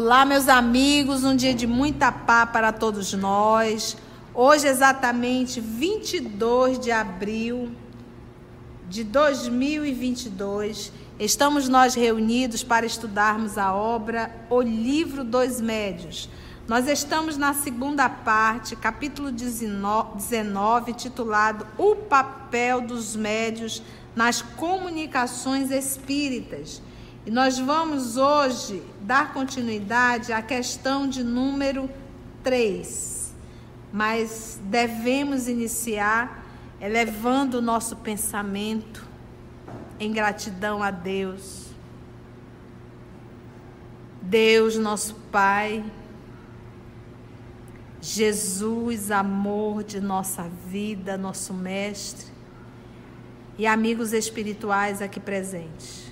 Olá, meus amigos, um dia de muita paz para todos nós. Hoje, exatamente 22 de abril de 2022, estamos nós reunidos para estudarmos a obra O Livro dos Médios. Nós estamos na segunda parte, capítulo 19, titulado O Papel dos Médios nas Comunicações Espíritas. E nós vamos hoje dar continuidade à questão de número 3. Mas devemos iniciar elevando o nosso pensamento em gratidão a Deus. Deus, nosso Pai, Jesus, amor de nossa vida, nosso Mestre, e amigos espirituais aqui presentes.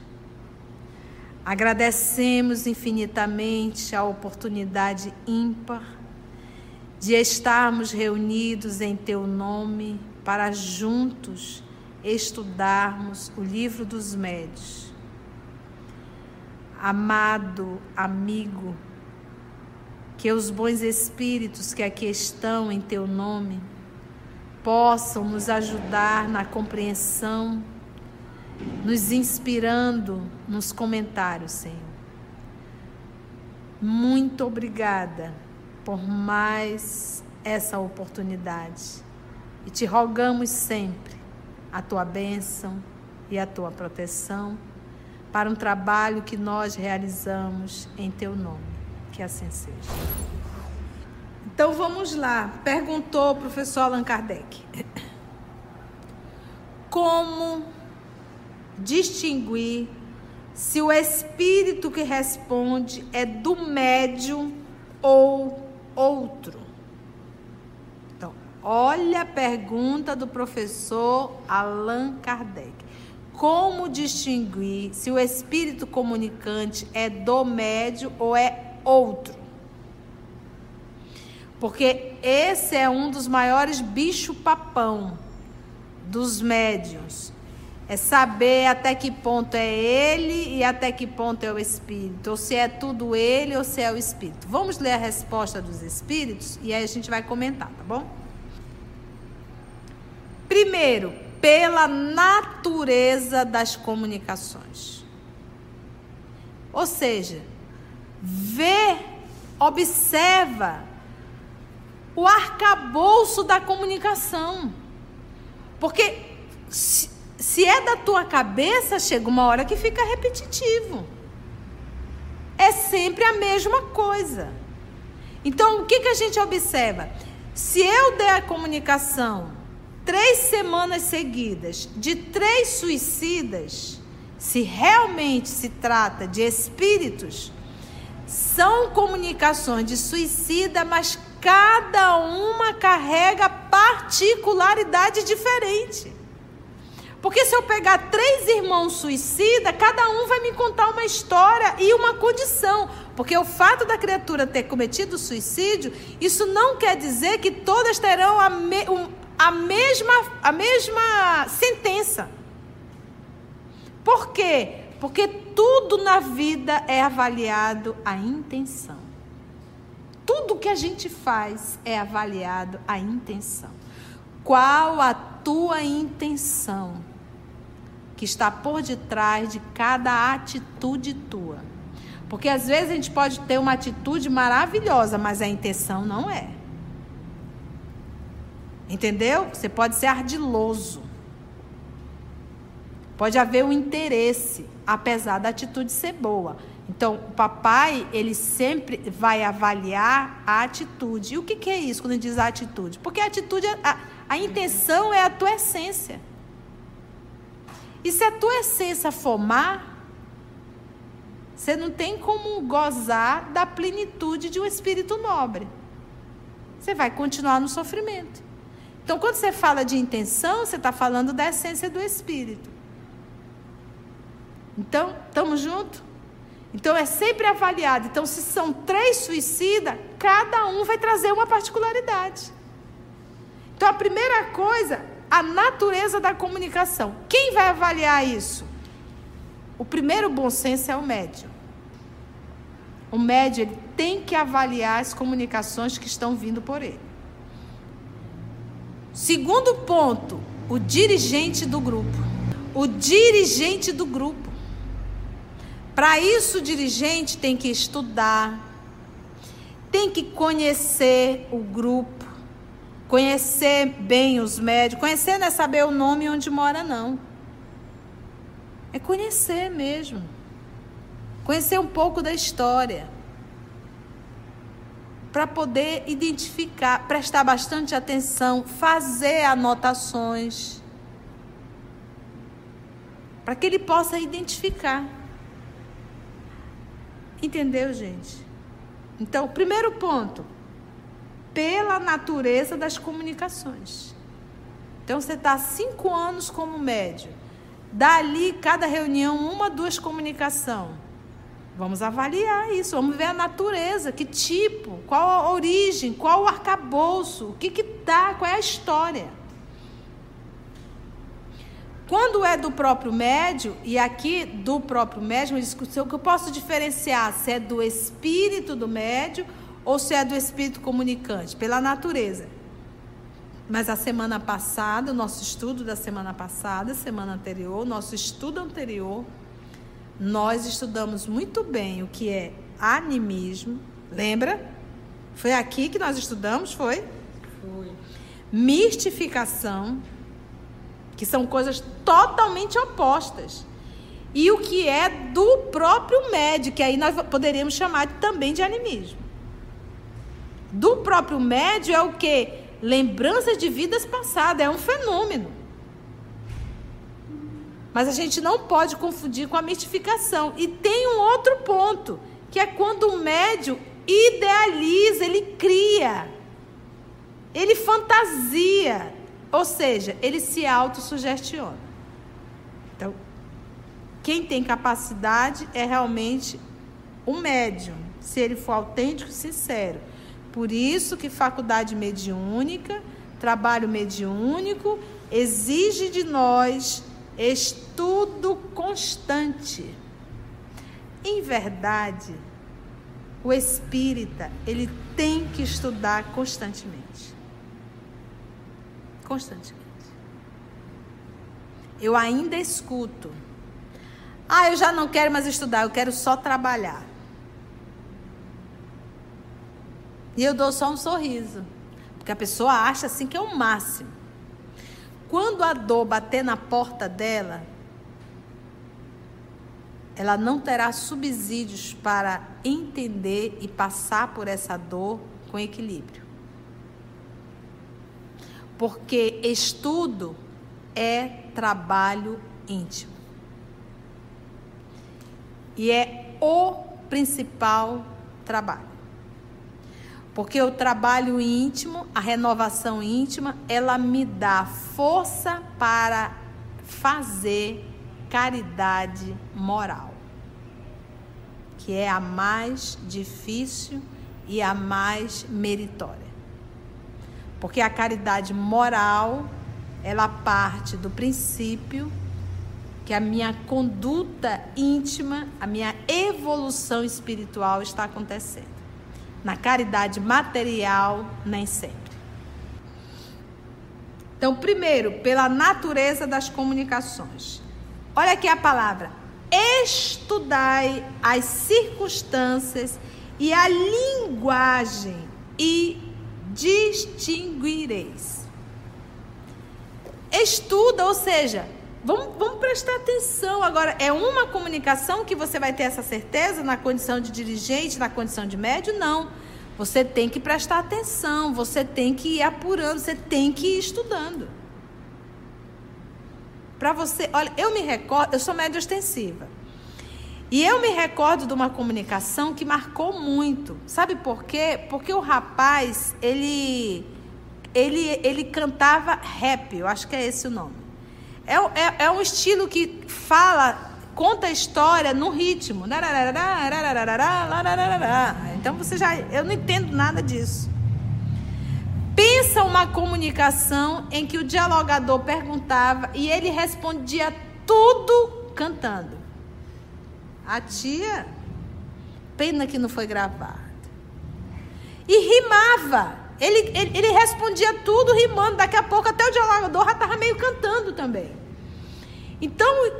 Agradecemos infinitamente a oportunidade ímpar de estarmos reunidos em Teu nome para juntos estudarmos o livro dos médios. Amado amigo, que os bons espíritos que aqui estão em Teu nome possam nos ajudar na compreensão nos inspirando nos comentários, Senhor. Muito obrigada por mais essa oportunidade. E te rogamos sempre a tua bênção e a tua proteção para um trabalho que nós realizamos em teu nome. Que assim seja. Então vamos lá. Perguntou o professor Allan Kardec. Como distinguir se o espírito que responde é do médium ou outro. Então, olha a pergunta do professor Allan Kardec. Como distinguir se o espírito comunicante é do médium ou é outro? Porque esse é um dos maiores bicho-papão dos médiums é saber até que ponto é ele e até que ponto é o espírito. Ou se é tudo ele ou se é o espírito. Vamos ler a resposta dos espíritos e aí a gente vai comentar, tá bom? Primeiro, pela natureza das comunicações. Ou seja, vê, observa o arcabouço da comunicação. Porque se, se é da tua cabeça, chega uma hora que fica repetitivo. É sempre a mesma coisa. Então, o que, que a gente observa? Se eu der a comunicação três semanas seguidas de três suicidas, se realmente se trata de espíritos, são comunicações de suicida, mas cada uma carrega particularidade diferente. Porque se eu pegar três irmãos suicidas, cada um vai me contar uma história e uma condição. Porque o fato da criatura ter cometido suicídio, isso não quer dizer que todas terão a, me, a, mesma, a mesma sentença. Por quê? Porque tudo na vida é avaliado a intenção. Tudo que a gente faz é avaliado a intenção. Qual a tua intenção? Que está por detrás de cada atitude tua. Porque às vezes a gente pode ter uma atitude maravilhosa, mas a intenção não é. Entendeu? Você pode ser ardiloso. Pode haver um interesse, apesar da atitude ser boa. Então, o papai, ele sempre vai avaliar a atitude. E o que, que é isso quando ele diz a atitude? Porque a atitude, a, a intenção é a tua essência. E se a tua essência for má, você não tem como gozar da plenitude de um espírito nobre. Você vai continuar no sofrimento. Então, quando você fala de intenção, você está falando da essência do espírito. Então, estamos juntos? Então, é sempre avaliado. Então, se são três suicidas, cada um vai trazer uma particularidade. Então, a primeira coisa a natureza da comunicação. Quem vai avaliar isso? O primeiro bom senso é o médium. o médio ele tem que avaliar as comunicações que estão vindo por ele. Segundo ponto, o dirigente do grupo. O dirigente do grupo. Para isso, o dirigente tem que estudar, tem que conhecer o grupo, conhecer bem os médicos. Conhecer não é saber o nome e onde mora, não. É conhecer mesmo. Conhecer um pouco da história. Para poder identificar, prestar bastante atenção, fazer anotações. Para que ele possa identificar. Entendeu, gente? Então, primeiro ponto, pela natureza das comunicações. Então, você está cinco anos como médio. Dali, cada reunião, uma, duas comunicação. Vamos avaliar isso, vamos ver a natureza, que tipo, qual a origem, qual o arcabouço, o que que tá, qual é a história. Quando é do próprio médio, e aqui do próprio médio, uma discussão que eu posso diferenciar se é do espírito do médio ou se é do espírito comunicante, pela natureza. Mas a semana passada, o nosso estudo da semana passada, semana anterior, nosso estudo anterior, nós estudamos muito bem o que é animismo. Lembra? Foi aqui que nós estudamos, foi? Foi. Mistificação que são coisas totalmente opostas. E o que é do próprio médio, que aí nós poderíamos chamar também de animismo. Do próprio médio é o que? Lembranças de vidas passadas, é um fenômeno. Mas a gente não pode confundir com a mistificação. E tem um outro ponto, que é quando o médio idealiza, ele cria, ele fantasia, ou seja, ele se autossugestiona. Então, quem tem capacidade é realmente o médium, se ele for autêntico e sincero. Por isso que faculdade mediúnica, trabalho mediúnico, exige de nós estudo constante. Em verdade, o espírita, ele tem que estudar constantemente constantemente. Eu ainda escuto. Ah, eu já não quero mais estudar, eu quero só trabalhar. E eu dou só um sorriso. Porque a pessoa acha assim que é o máximo. Quando a dor bater na porta dela, ela não terá subsídios para entender e passar por essa dor com equilíbrio. Porque estudo é trabalho íntimo. E é o principal trabalho. Porque o trabalho íntimo, a renovação íntima, ela me dá força para fazer caridade moral, que é a mais difícil e a mais meritória. Porque a caridade moral, ela parte do princípio que a minha conduta íntima, a minha evolução espiritual está acontecendo. Na caridade material, nem sempre. Então, primeiro, pela natureza das comunicações. Olha aqui a palavra: estudai as circunstâncias e a linguagem e distinguireis. Estuda, ou seja, vamos, vamos prestar atenção. Agora, é uma comunicação que você vai ter essa certeza na condição de dirigente, na condição de médio? Não. Você tem que prestar atenção, você tem que ir apurando, você tem que ir estudando. Para você, olha, eu me recordo, eu sou médio ostensiva. E eu me recordo de uma comunicação que marcou muito. Sabe por quê? Porque o rapaz, ele ele, ele cantava rap, eu acho que é esse o nome. É, é, é um estilo que fala, conta a história no ritmo. Então você já. Eu não entendo nada disso. Pensa uma comunicação em que o dialogador perguntava e ele respondia tudo cantando. A tia, Pena que não foi gravado. E rimava. Ele, ele, ele respondia tudo rimando. Daqui a pouco até o dialogador já estava meio cantando também. Então,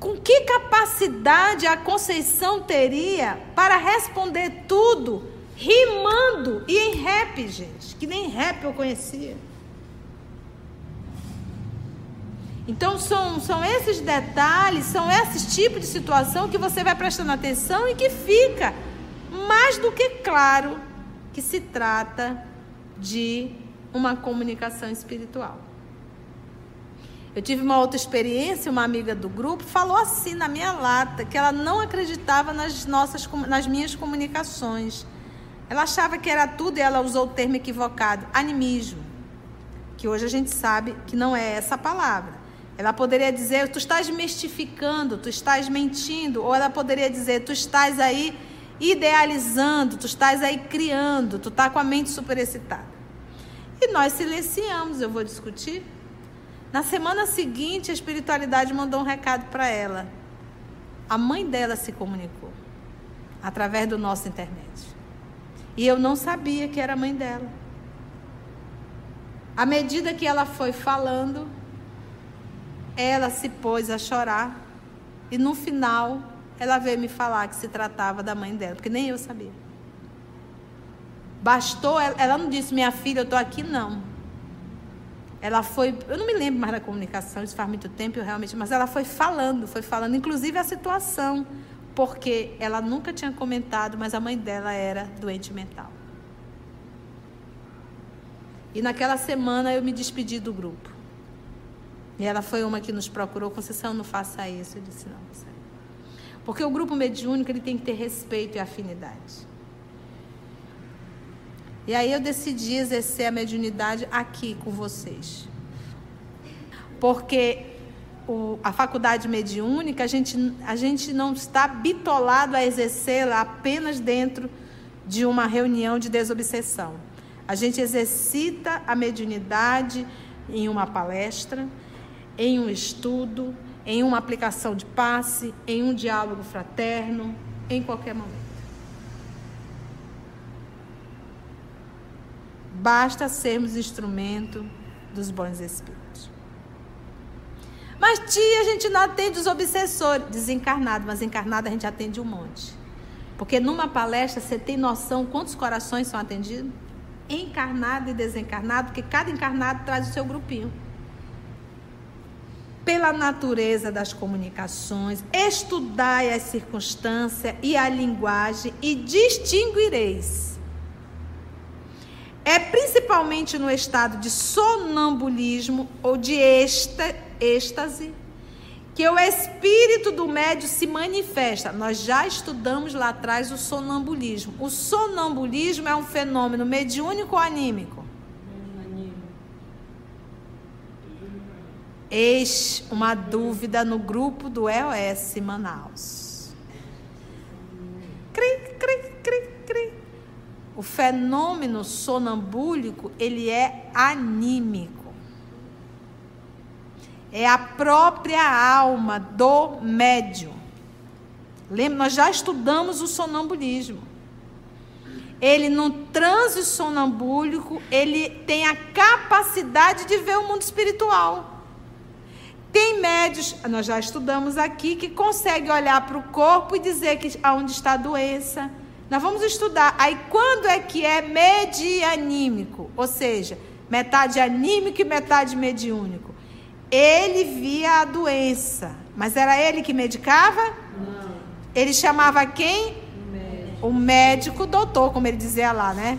com que capacidade a Conceição teria para responder tudo rimando e em rap, gente? Que nem rap eu conhecia. Então, são, são esses detalhes, são esses tipos de situação que você vai prestando atenção e que fica mais do que claro que se trata de uma comunicação espiritual. Eu tive uma outra experiência, uma amiga do grupo falou assim na minha lata que ela não acreditava nas nossas nas minhas comunicações. Ela achava que era tudo e ela usou o termo equivocado, animismo, que hoje a gente sabe que não é essa palavra. Ela poderia dizer, tu estás mistificando, tu estás mentindo, ou ela poderia dizer, tu estás aí idealizando, tu estás aí criando, tu está com a mente superexcitada. E nós silenciamos, eu vou discutir. Na semana seguinte, a espiritualidade mandou um recado para ela. A mãe dela se comunicou através do nosso internet. E eu não sabia que era a mãe dela. À medida que ela foi falando, ela se pôs a chorar e no final ela veio me falar que se tratava da mãe dela, porque nem eu sabia. Bastou, ela não disse, minha filha, eu estou aqui, não. Ela foi, eu não me lembro mais da comunicação, isso faz muito tempo, eu realmente, mas ela foi falando, foi falando, inclusive a situação, porque ela nunca tinha comentado, mas a mãe dela era doente mental. E naquela semana eu me despedi do grupo. E ela foi uma que nos procurou, Conceição, não faça isso. Eu disse, não, não Porque o grupo mediúnico ele tem que ter respeito e afinidade. E aí eu decidi exercer a mediunidade aqui com vocês. Porque o, a faculdade mediúnica, a gente, a gente não está bitolado a exercê-la apenas dentro de uma reunião de desobsessão. A gente exercita a mediunidade em uma palestra, em um estudo, em uma aplicação de passe, em um diálogo fraterno, em qualquer momento. Basta sermos instrumento dos bons espíritos. Mas, tia, a gente não atende os obsessores. Desencarnado, mas encarnado a gente atende um monte. Porque numa palestra você tem noção quantos corações são atendidos? Encarnado e desencarnado, porque cada encarnado traz o seu grupinho pela natureza das comunicações, estudai as circunstâncias e a linguagem e distinguireis. É principalmente no estado de sonambulismo ou de êxtase que o espírito do médio se manifesta. Nós já estudamos lá atrás o sonambulismo. O sonambulismo é um fenômeno mediúnico ou anímico? Eis uma dúvida no grupo do EOS Manaus. Cri, cri, cri, cri. O fenômeno sonambúlico, ele é anímico. É a própria alma do médium. Lembra, nós já estudamos o sonambulismo. Ele no transe sonambúlico, ele tem a capacidade de ver o mundo espiritual. Tem médios, nós já estudamos aqui, que conseguem olhar para o corpo e dizer que aonde está a doença. Nós vamos estudar. Aí quando é que é medianímico? Ou seja, metade anímico e metade mediúnico. Ele via a doença, mas era ele que medicava? Não. Ele chamava quem? O médico, o médico doutor, como ele dizia lá, né?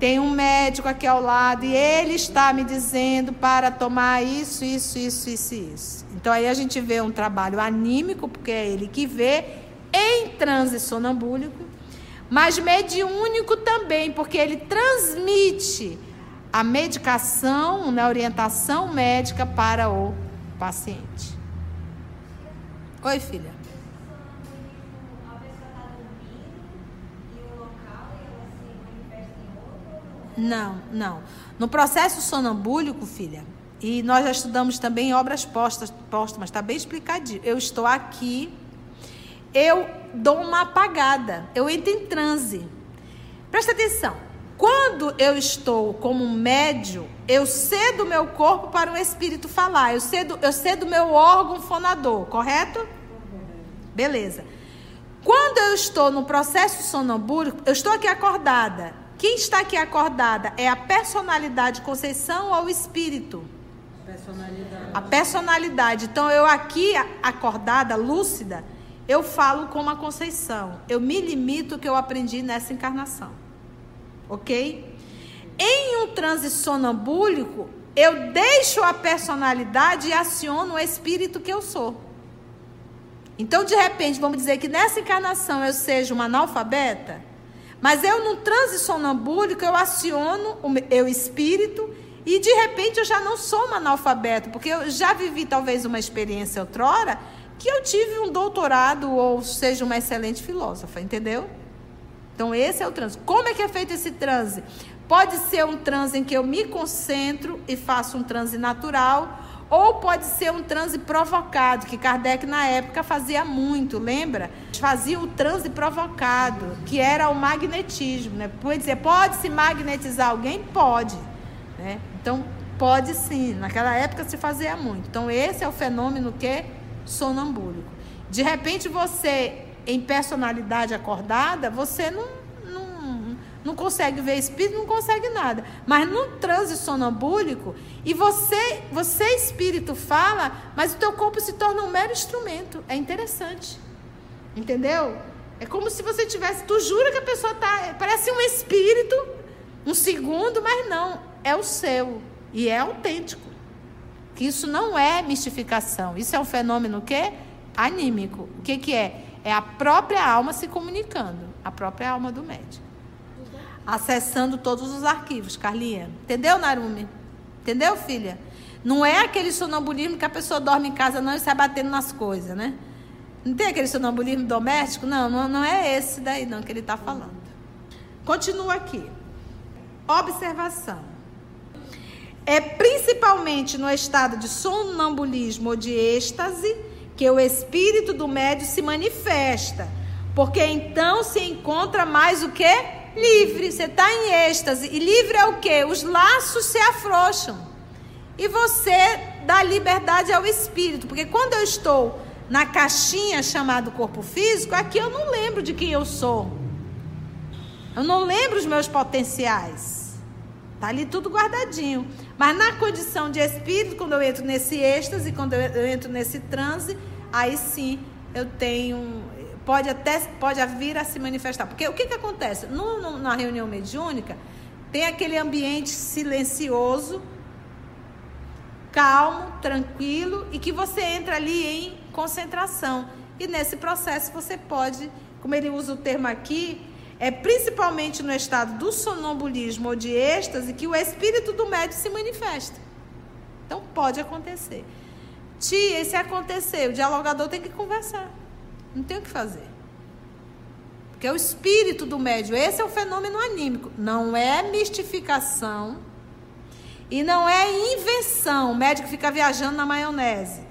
Tem um médico aqui ao lado e ele está me dizendo para tomar isso, isso, isso, isso, isso. Então aí a gente vê um trabalho anímico, porque é ele que vê, em transe sonambúlico, mas mediúnico também, porque ele transmite a medicação, na né, orientação médica para o paciente. Oi, filha. Não, não. No processo sonambúlico, filha, e nós já estudamos também obras postas, póstumas, está bem explicadinho. Eu estou aqui, eu dou uma apagada, eu entro em transe. Presta atenção. Quando eu estou como médio, eu cedo meu corpo para o espírito falar. Eu cedo, eu cedo meu órgão fonador, correto? Beleza. Quando eu estou no processo sonambúrico, eu estou aqui acordada. Quem está aqui acordada é a personalidade Conceição ou o espírito? Personalidade. A personalidade. Então eu aqui acordada, lúcida, eu falo como a Conceição. Eu me limito ao que eu aprendi nessa encarnação. OK? Em um transe sonambúlico, eu deixo a personalidade e aciono o espírito que eu sou. Então, de repente, vamos dizer que nessa encarnação eu seja uma analfabeta, mas eu, no transe sonambúlico, eu aciono o meu espírito e, de repente, eu já não sou uma analfabeta, porque eu já vivi talvez uma experiência outrora que eu tive um doutorado ou seja uma excelente filósofa, entendeu? Então, esse é o transe. Como é que é feito esse transe? Pode ser um transe em que eu me concentro e faço um transe natural, ou pode ser um transe provocado, que Kardec na época fazia muito, lembra? Fazia o transe provocado, que era o magnetismo. Né? Pode dizer, pode se magnetizar alguém? Pode. Né? Então, pode sim. Naquela época se fazia muito. Então, esse é o fenômeno que sonambúlico. De repente, você, em personalidade acordada, você não não consegue ver espírito, não consegue nada. Mas no transe sonambúlico, e você, você espírito fala, mas o teu corpo se torna um mero instrumento. É interessante. Entendeu? É como se você tivesse, tu jura que a pessoa tá, parece um espírito, um segundo, mas não, é o seu e é autêntico. Que isso não é mistificação, isso é um fenômeno que anímico. O que que é? É a própria alma se comunicando, a própria alma do médico acessando todos os arquivos, Carlinha. Entendeu, Narumi? Entendeu, filha? Não é aquele sonambulismo que a pessoa dorme em casa não e sai batendo nas coisas, né? Não tem aquele sonambulismo doméstico? Não, não, não é esse daí não que ele está falando. Continua aqui. Observação. É principalmente no estado de sonambulismo ou de êxtase que o espírito do médio se manifesta, porque então se encontra mais o que? Livre, você está em êxtase. E livre é o quê? Os laços se afrouxam. E você dá liberdade ao espírito. Porque quando eu estou na caixinha chamada corpo físico, aqui eu não lembro de quem eu sou. Eu não lembro os meus potenciais. Está ali tudo guardadinho. Mas na condição de espírito, quando eu entro nesse êxtase, quando eu entro nesse transe, aí sim eu tenho pode até pode vir a se manifestar. Porque o que, que acontece? No, no, na reunião mediúnica, tem aquele ambiente silencioso, calmo, tranquilo, e que você entra ali em concentração. E nesse processo você pode, como ele usa o termo aqui, é principalmente no estado do sonambulismo ou de êxtase que o espírito do médium se manifesta. Então pode acontecer. Tia, se acontecer, o dialogador tem que conversar. Não tem o que fazer. Porque é o espírito do médio. Esse é o fenômeno anímico. Não é mistificação. E não é invenção. O médico fica viajando na maionese.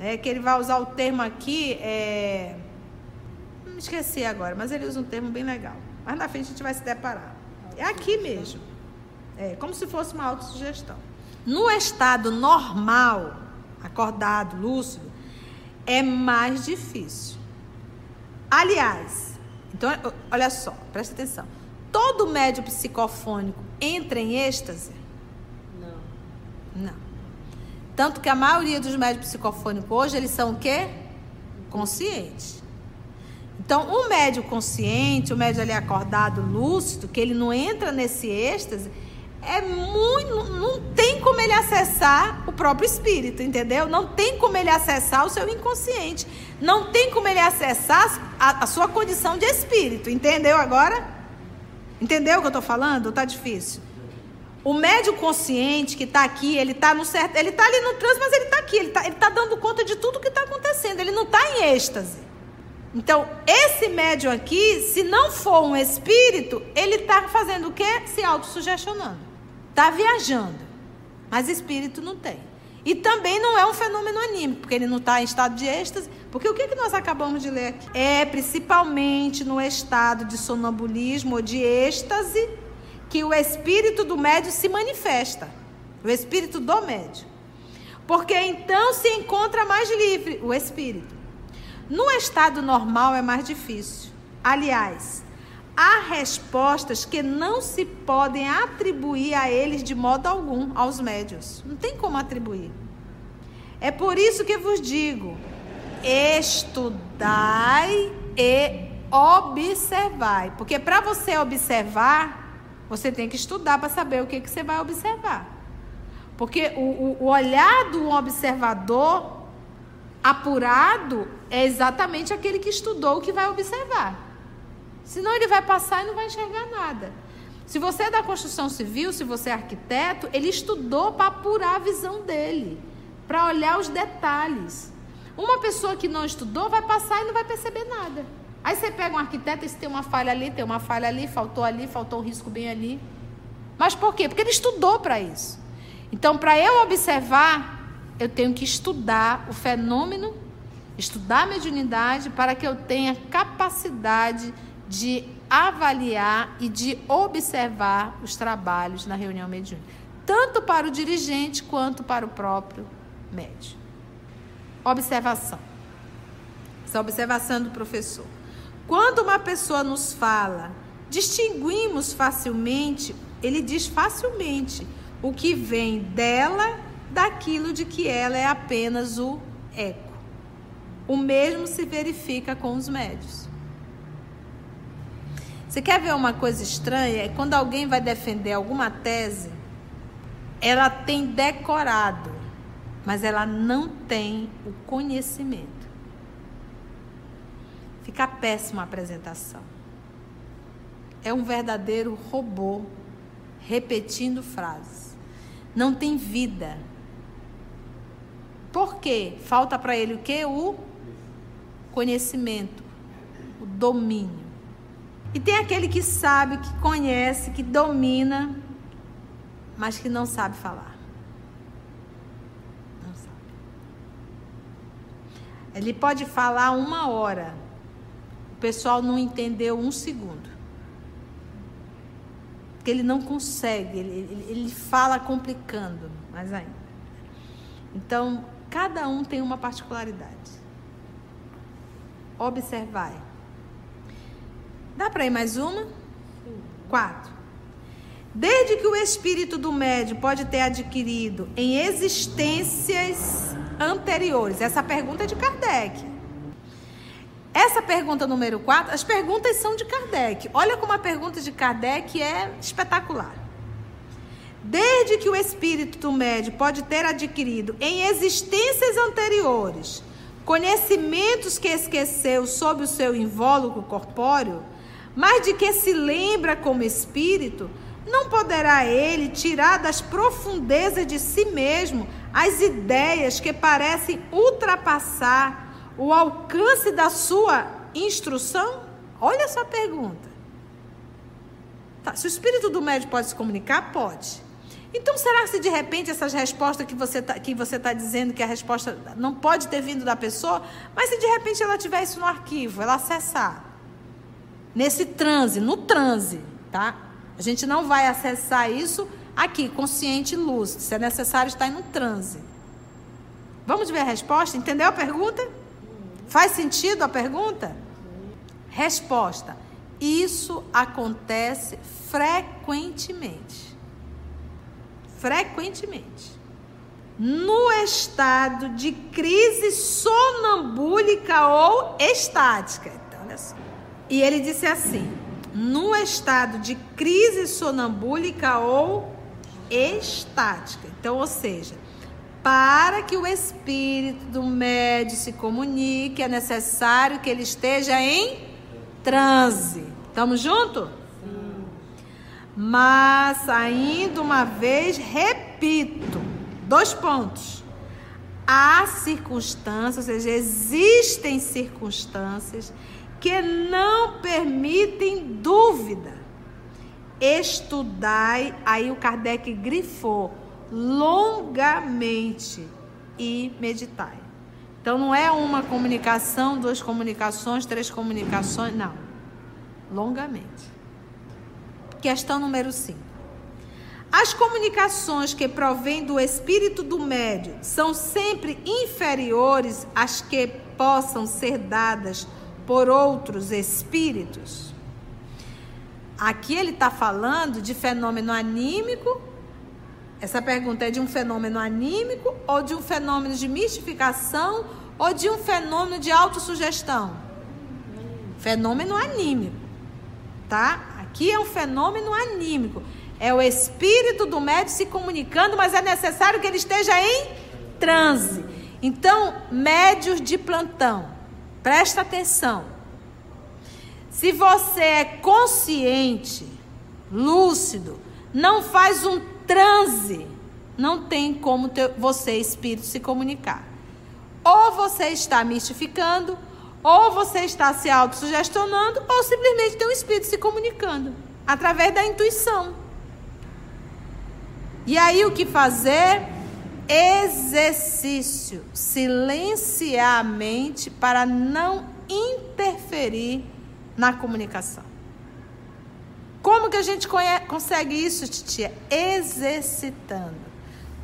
É que ele vai usar o termo aqui. É... Não me esqueci agora, mas ele usa um termo bem legal. Mas na frente a gente vai se deparar. É aqui mesmo. É como se fosse uma autossugestão. No estado normal, acordado, lúcido, é mais difícil. Aliás, então, olha só, presta atenção. Todo médio psicofônico entra em êxtase? Não. Não. Tanto que a maioria dos médios psicofônicos hoje, eles são o quê? Conscientes. Então, o médio consciente, o médio ali acordado, lúcido, que ele não entra nesse êxtase, é muito. Não tem como ele acessar o próprio espírito, entendeu? Não tem como ele acessar o seu inconsciente. Não tem como ele acessar a, a sua condição de espírito, entendeu agora? Entendeu o que eu estou falando? Está difícil? O médio consciente que está aqui, ele está no certo, ele está ali no trânsito, mas ele está aqui, ele está ele tá dando conta de tudo que está acontecendo, ele não está em êxtase. Então, esse médium aqui, se não for um espírito, ele está fazendo o quê? Se autossugestionando. Está viajando, mas espírito não tem. E também não é um fenômeno anímico, porque ele não está em estado de êxtase. Porque o que, que nós acabamos de ler aqui? É principalmente no estado de sonambulismo ou de êxtase que o espírito do médio se manifesta. O espírito do médio. Porque então se encontra mais livre o espírito. No estado normal é mais difícil. Aliás, há respostas que não se podem atribuir a eles de modo algum, aos médios. Não tem como atribuir. É por isso que vos digo: estudai e observai. Porque para você observar, você tem que estudar para saber o que, que você vai observar. Porque o, o, o olhar do observador apurado é exatamente aquele que estudou o que vai observar. Senão ele vai passar e não vai enxergar nada. Se você é da construção civil, se você é arquiteto, ele estudou para apurar a visão dele, para olhar os detalhes. Uma pessoa que não estudou vai passar e não vai perceber nada. Aí você pega um arquiteto e se tem uma falha ali, tem uma falha ali, faltou ali, faltou um risco bem ali. Mas por quê? Porque ele estudou para isso. Então, para eu observar, eu tenho que estudar o fenômeno, estudar a mediunidade, para que eu tenha capacidade de avaliar e de observar os trabalhos na reunião mediúnica, tanto para o dirigente quanto para o próprio médium. Observação. Essa observação do professor. Quando uma pessoa nos fala, distinguimos facilmente, ele diz facilmente, o que vem dela daquilo de que ela é apenas o eco. O mesmo se verifica com os médios. Você quer ver uma coisa estranha? É quando alguém vai defender alguma tese, ela tem decorado, mas ela não tem o conhecimento. Fica péssima a apresentação. É um verdadeiro robô repetindo frases. Não tem vida. Por quê? Falta para ele o que? O conhecimento, o domínio. E tem aquele que sabe, que conhece, que domina, mas que não sabe falar. Não sabe. Ele pode falar uma hora, o pessoal não entendeu um segundo. Porque ele não consegue, ele, ele, ele fala complicando mais ainda. Então, cada um tem uma particularidade. Observai. Dá para ir mais uma? Quatro. Desde que o espírito do médium pode ter adquirido em existências anteriores. Essa pergunta é de Kardec. Essa pergunta número 4, as perguntas são de Kardec. Olha como a pergunta de Kardec é espetacular. Desde que o espírito do médium pode ter adquirido em existências anteriores conhecimentos que esqueceu sob o seu invólucro corpóreo, mas de que se lembra como espírito, não poderá ele tirar das profundezas de si mesmo as ideias que parecem ultrapassar o alcance da sua instrução? Olha essa pergunta. Tá, se o espírito do médium pode se comunicar, pode. Então, será que se de repente essas respostas que você está que você tá dizendo que a resposta não pode ter vindo da pessoa, mas se de repente ela tiver isso no arquivo, ela acessar, nesse transe, no transe, tá? A gente não vai acessar isso aqui, consciente e lúcido. Se é necessário estar no transe. Vamos ver a resposta? Entendeu a pergunta? Faz sentido a pergunta? Resposta: Isso acontece frequentemente. Frequentemente. No estado de crise sonambúlica ou estática. Então, olha só. E ele disse assim: no estado de crise sonambúlica ou estática. Então, ou seja, para que o espírito do médio se comunique, é necessário que ele esteja em transe. Estamos juntos? Mas, ainda uma vez, repito: dois pontos. Há circunstâncias, ou seja, existem circunstâncias que não permitem dúvida. Estudai, aí o Kardec grifou, longamente e meditai. Então não é uma comunicação, duas comunicações, três comunicações, não. Longamente. Questão número 5. As comunicações que provêm do espírito do médio são sempre inferiores às que possam ser dadas por outros espíritos? Aqui ele está falando de fenômeno anímico. Essa pergunta é de um fenômeno anímico ou de um fenômeno de mistificação ou de um fenômeno de autossugestão? Fenômeno anímico, tá? Aqui é um fenômeno anímico. É o espírito do médico se comunicando, mas é necessário que ele esteja em transe. Então, médios de plantão, presta atenção. Se você é consciente, lúcido, não faz um transe, não tem como ter, você, espírito, se comunicar. Ou você está mistificando, ou você está se autossugestionando, ou simplesmente tem um espírito se comunicando através da intuição. E aí o que fazer? Exercício, silenciar a mente para não interferir na comunicação. Como que a gente consegue isso, titia? Exercitando.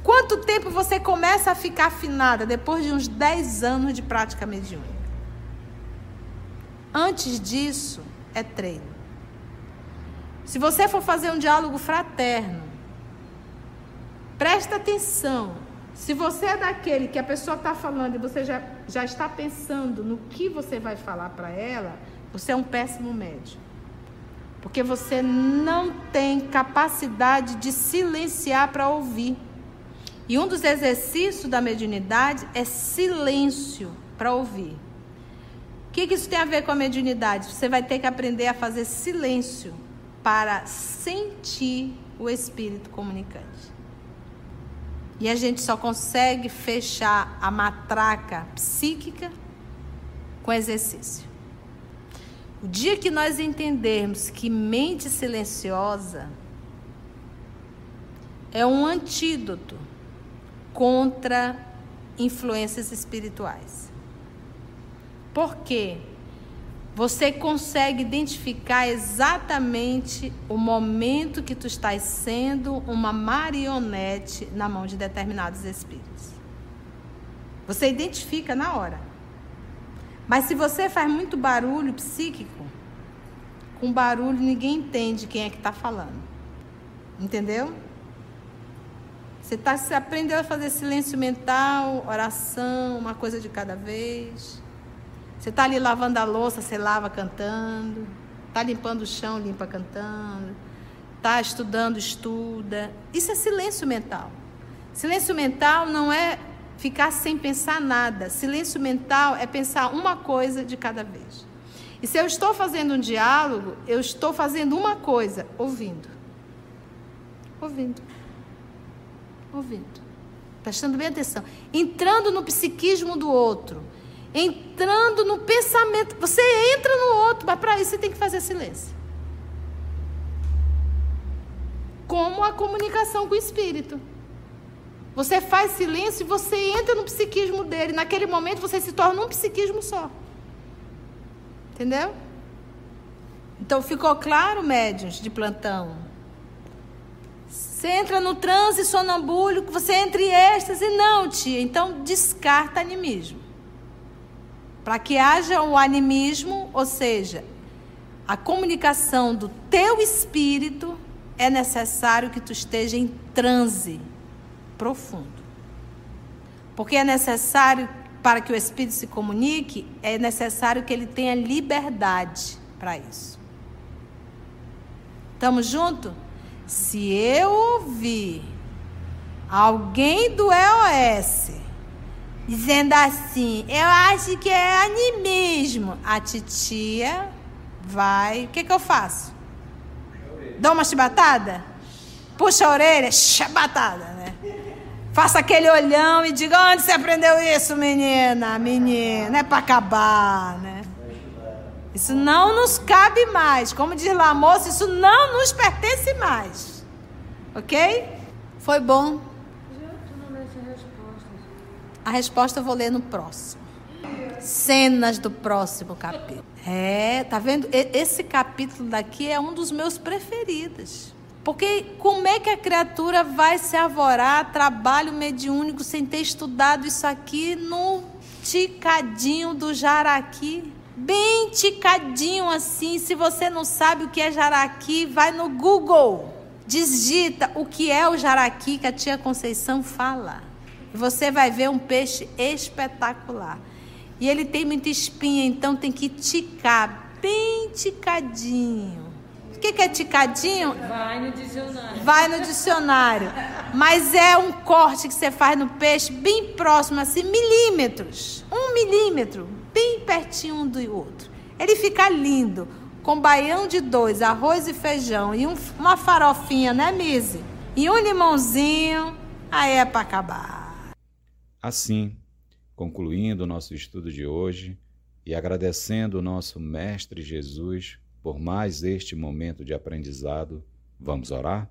Quanto tempo você começa a ficar afinada depois de uns 10 anos de prática mediúnica? Antes disso, é treino. Se você for fazer um diálogo fraterno, presta atenção. Se você é daquele que a pessoa está falando e você já, já está pensando no que você vai falar para ela, você é um péssimo médium. Porque você não tem capacidade de silenciar para ouvir. E um dos exercícios da mediunidade é silêncio para ouvir. O que, que isso tem a ver com a mediunidade? Você vai ter que aprender a fazer silêncio para sentir o espírito comunicante. E a gente só consegue fechar a matraca psíquica com exercício. O dia que nós entendermos que mente silenciosa é um antídoto contra influências espirituais. Por quê? Você consegue identificar exatamente o momento que tu estás sendo uma marionete na mão de determinados espíritos. Você identifica na hora. Mas se você faz muito barulho psíquico, com barulho ninguém entende quem é que está falando. Entendeu? Você, tá, você aprendeu a fazer silêncio mental, oração, uma coisa de cada vez. Você está ali lavando a louça, você lava cantando. Está limpando o chão, limpa cantando. Está estudando, estuda. Isso é silêncio mental. Silêncio mental não é ficar sem pensar nada. Silêncio mental é pensar uma coisa de cada vez. E se eu estou fazendo um diálogo, eu estou fazendo uma coisa, ouvindo. Ouvindo. Ouvindo. Prestando bem atenção. Entrando no psiquismo do outro. Entrando no pensamento. Você entra no outro, mas para isso você tem que fazer silêncio. Como a comunicação com o espírito. Você faz silêncio e você entra no psiquismo dele. Naquele momento você se torna um psiquismo só. Entendeu? Então ficou claro, médios de plantão? Você entra no transe sonambúlico, você entra em êxtase. Não, tia. Então descarta animismo. Para que haja o animismo, ou seja, a comunicação do teu espírito, é necessário que tu esteja em transe profundo. Porque é necessário, para que o Espírito se comunique, é necessário que ele tenha liberdade para isso. Estamos juntos? Se eu ouvir alguém do EOS dizendo assim, eu acho que é animismo, a titia vai. O que, que eu faço? Dá uma chibatada? Puxa a orelha, chibatada, né? Faça aquele olhão e diga: onde você aprendeu isso, menina? Menina, é para acabar, né? Isso não nos cabe mais. Como diz lá moça, isso não nos pertence mais. Ok? Foi bom. A resposta eu vou ler no próximo. Cenas do próximo capítulo. É, tá vendo? Esse capítulo daqui é um dos meus preferidos. Porque como é que a criatura vai se avorar trabalho mediúnico sem ter estudado isso aqui no ticadinho do jaraqui? Bem ticadinho assim. Se você não sabe o que é jaraqui, vai no Google. Digita o que é o jaraqui que a tia Conceição fala. E você vai ver um peixe espetacular. E ele tem muita espinha, então tem que ticar bem ticadinho. O que, que é ticadinho? Vai no dicionário. Vai no dicionário. Mas é um corte que você faz no peixe bem próximo, assim, milímetros. Um milímetro, bem pertinho um do outro. Ele fica lindo, com baião de dois, arroz e feijão e um, uma farofinha, né, Mise? E um limãozinho, aí é para acabar. Assim, concluindo o nosso estudo de hoje e agradecendo o nosso Mestre Jesus por mais este momento de aprendizado, vamos orar?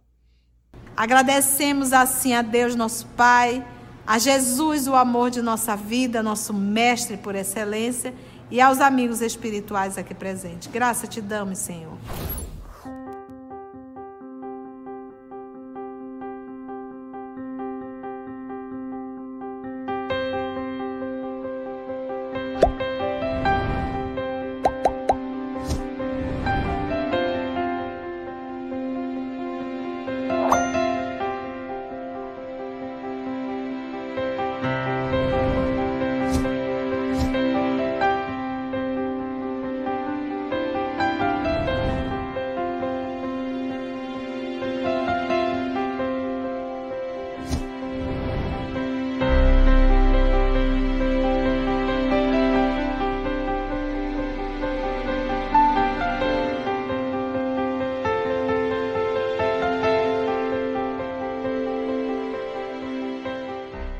Agradecemos assim a Deus, nosso Pai, a Jesus, o amor de nossa vida, nosso Mestre por excelência, e aos amigos espirituais aqui presentes. Graça te damos, Senhor.